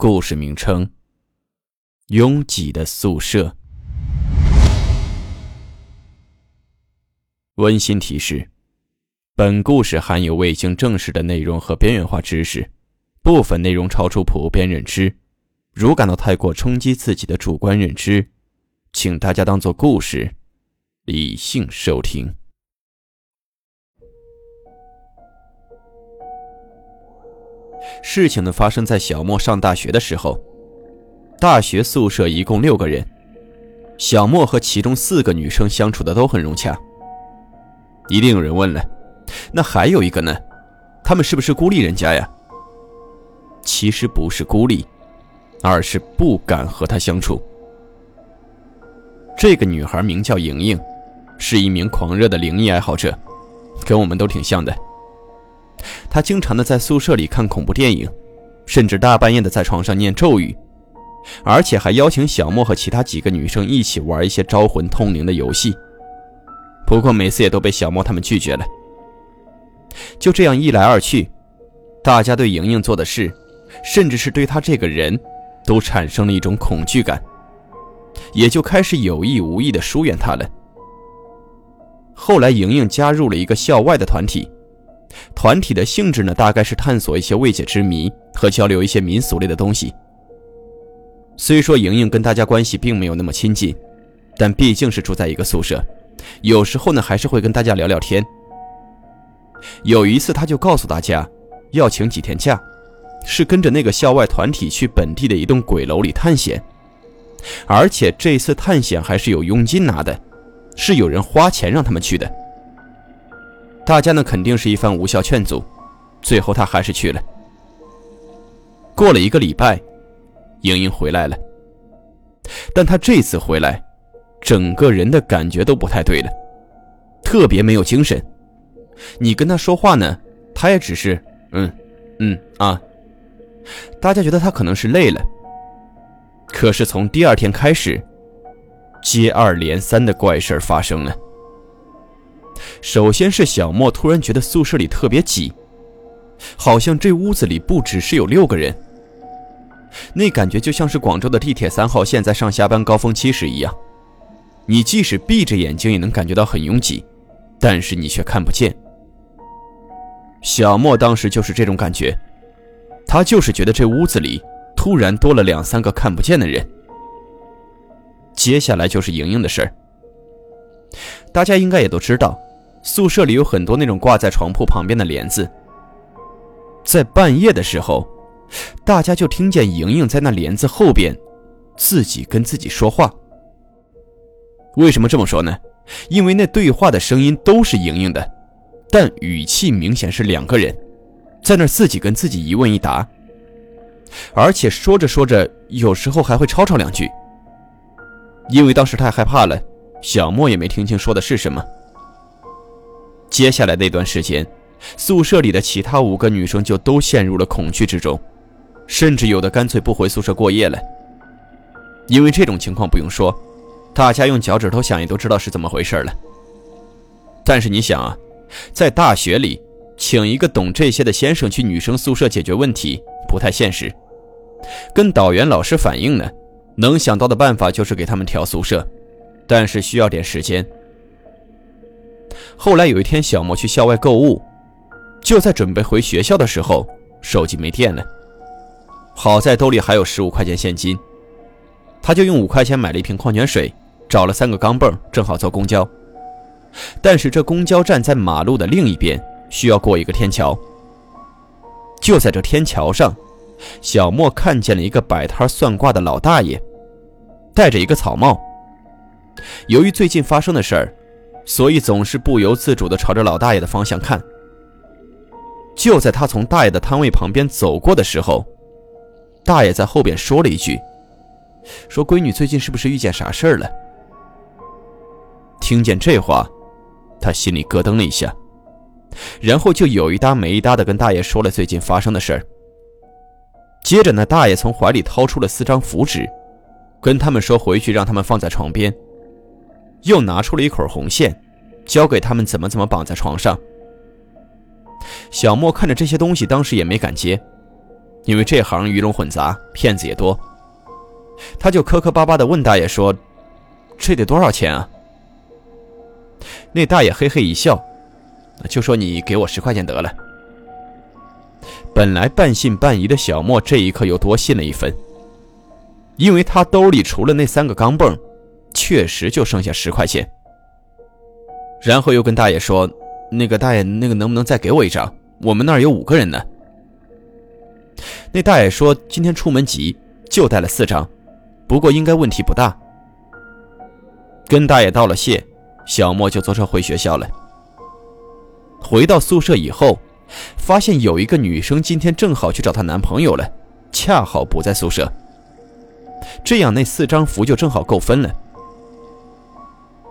故事名称：拥挤的宿舍。温馨提示：本故事含有未经证实的内容和边缘化知识，部分内容超出普遍认知。如感到太过冲击自己的主观认知，请大家当做故事，理性收听。事情呢发生在小莫上大学的时候，大学宿舍一共六个人，小莫和其中四个女生相处的都很融洽。一定有人问了，那还有一个呢？他们是不是孤立人家呀？其实不是孤立，而是不敢和他相处。这个女孩名叫莹莹，是一名狂热的灵异爱好者，跟我们都挺像的。他经常的在宿舍里看恐怖电影，甚至大半夜的在床上念咒语，而且还邀请小莫和其他几个女生一起玩一些招魂通灵的游戏。不过每次也都被小莫他们拒绝了。就这样一来二去，大家对莹莹做的事，甚至是对她这个人，都产生了一种恐惧感，也就开始有意无意的疏远她了。后来，莹莹加入了一个校外的团体。团体的性质呢，大概是探索一些未解之谜和交流一些民俗类的东西。虽说莹莹跟大家关系并没有那么亲近，但毕竟是住在一个宿舍，有时候呢还是会跟大家聊聊天。有一次，他就告诉大家，要请几天假，是跟着那个校外团体去本地的一栋鬼楼里探险，而且这次探险还是有佣金拿的，是有人花钱让他们去的。大家呢肯定是一番无效劝阻，最后他还是去了。过了一个礼拜，莹莹回来了，但她这次回来，整个人的感觉都不太对了，特别没有精神。你跟她说话呢，她也只是嗯嗯啊。大家觉得她可能是累了。可是从第二天开始，接二连三的怪事发生了。首先是小莫突然觉得宿舍里特别挤，好像这屋子里不只是有六个人，那感觉就像是广州的地铁三号线在上下班高峰期时一样，你即使闭着眼睛也能感觉到很拥挤，但是你却看不见。小莫当时就是这种感觉，他就是觉得这屋子里突然多了两三个看不见的人。接下来就是莹莹的事儿，大家应该也都知道。宿舍里有很多那种挂在床铺旁边的帘子，在半夜的时候，大家就听见莹莹在那帘子后边，自己跟自己说话。为什么这么说呢？因为那对话的声音都是莹莹的，但语气明显是两个人，在那自己跟自己一问一答，而且说着说着，有时候还会吵吵两句。因为当时太害怕了，小莫也没听清说的是什么。接下来那段时间，宿舍里的其他五个女生就都陷入了恐惧之中，甚至有的干脆不回宿舍过夜了。因为这种情况不用说，大家用脚趾头想也都知道是怎么回事了。但是你想啊，在大学里，请一个懂这些的先生去女生宿舍解决问题不太现实。跟导员老师反映呢，能想到的办法就是给他们调宿舍，但是需要点时间。后来有一天，小莫去校外购物，就在准备回学校的时候，手机没电了。好在兜里还有十五块钱现金，他就用五块钱买了一瓶矿泉水，找了三个钢镚，正好坐公交。但是这公交站在马路的另一边，需要过一个天桥。就在这天桥上，小莫看见了一个摆摊算卦的老大爷，戴着一个草帽。由于最近发生的事儿。所以总是不由自主地朝着老大爷的方向看。就在他从大爷的摊位旁边走过的时候，大爷在后边说了一句：“说闺女最近是不是遇见啥事儿了？”听见这话，他心里咯噔了一下，然后就有一搭没一搭的跟大爷说了最近发生的事儿。接着呢，大爷从怀里掏出了四张符纸，跟他们说回去让他们放在床边，又拿出了一捆红线，教给他们怎么怎么绑在床上。小莫看着这些东西，当时也没敢接，因为这行鱼龙混杂，骗子也多。他就磕磕巴巴地问大爷说：“这得多少钱啊？”那大爷嘿嘿一笑，就说：“你给我十块钱得了。”本来半信半疑的小莫，这一刻又多信了一分，因为他兜里除了那三个钢镚，确实就剩下十块钱。然后又跟大爷说：“那个大爷，那个能不能再给我一张？我们那儿有五个人呢。”那大爷说：“今天出门急，就带了四张，不过应该问题不大。”跟大爷道了谢，小莫就坐车回学校了。回到宿舍以后。发现有一个女生今天正好去找她男朋友了，恰好不在宿舍。这样那四张符就正好够分了。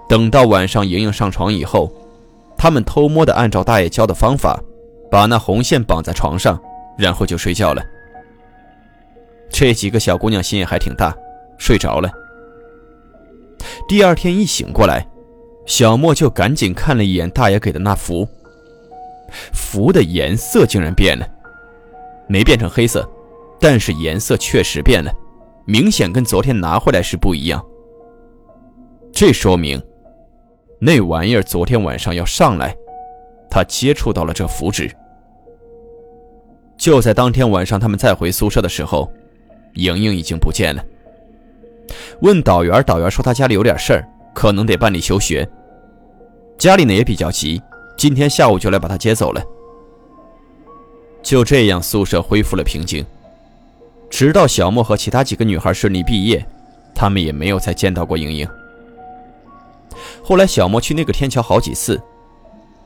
等到晚上莹莹上床以后，他们偷摸的按照大爷教的方法，把那红线绑在床上，然后就睡觉了。这几个小姑娘心也还挺大，睡着了。第二天一醒过来，小莫就赶紧看了一眼大爷给的那符。符的颜色竟然变了，没变成黑色，但是颜色确实变了，明显跟昨天拿回来时不一样。这说明，那玩意儿昨天晚上要上来，他接触到了这符纸。就在当天晚上，他们再回宿舍的时候，莹莹已经不见了。问导员，导员说他家里有点事儿，可能得办理休学。家里呢也比较急。今天下午就来把他接走了。就这样，宿舍恢复了平静。直到小莫和其他几个女孩顺利毕业，他们也没有再见到过莹莹。后来，小莫去那个天桥好几次，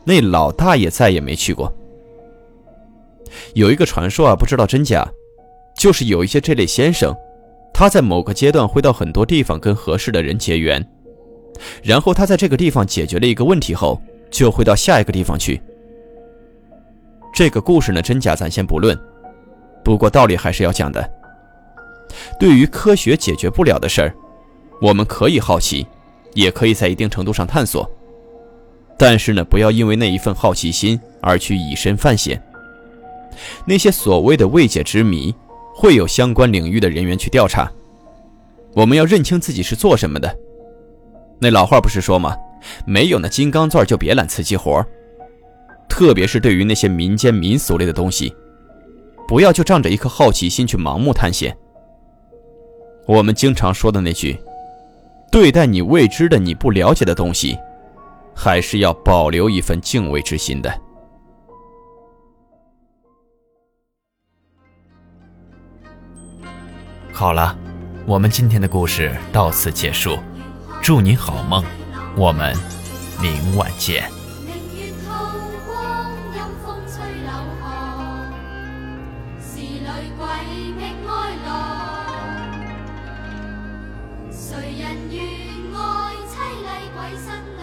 那老大爷再也没去过。有一个传说啊，不知道真假，就是有一些这类先生，他在某个阶段会到很多地方跟合适的人结缘，然后他在这个地方解决了一个问题后。就会到下一个地方去。这个故事呢，真假咱先不论，不过道理还是要讲的。对于科学解决不了的事儿，我们可以好奇，也可以在一定程度上探索。但是呢，不要因为那一份好奇心而去以身犯险。那些所谓的未解之谜，会有相关领域的人员去调查。我们要认清自己是做什么的。那老话不是说吗？没有那金刚钻就别揽瓷器活特别是对于那些民间民俗类的东西，不要就仗着一颗好奇心去盲目探险。我们经常说的那句：“对待你未知的、你不了解的东西，还是要保留一份敬畏之心的。”好了，我们今天的故事到此结束，祝你好梦。我们明晚见。谁人愿爱凄厉鬼身？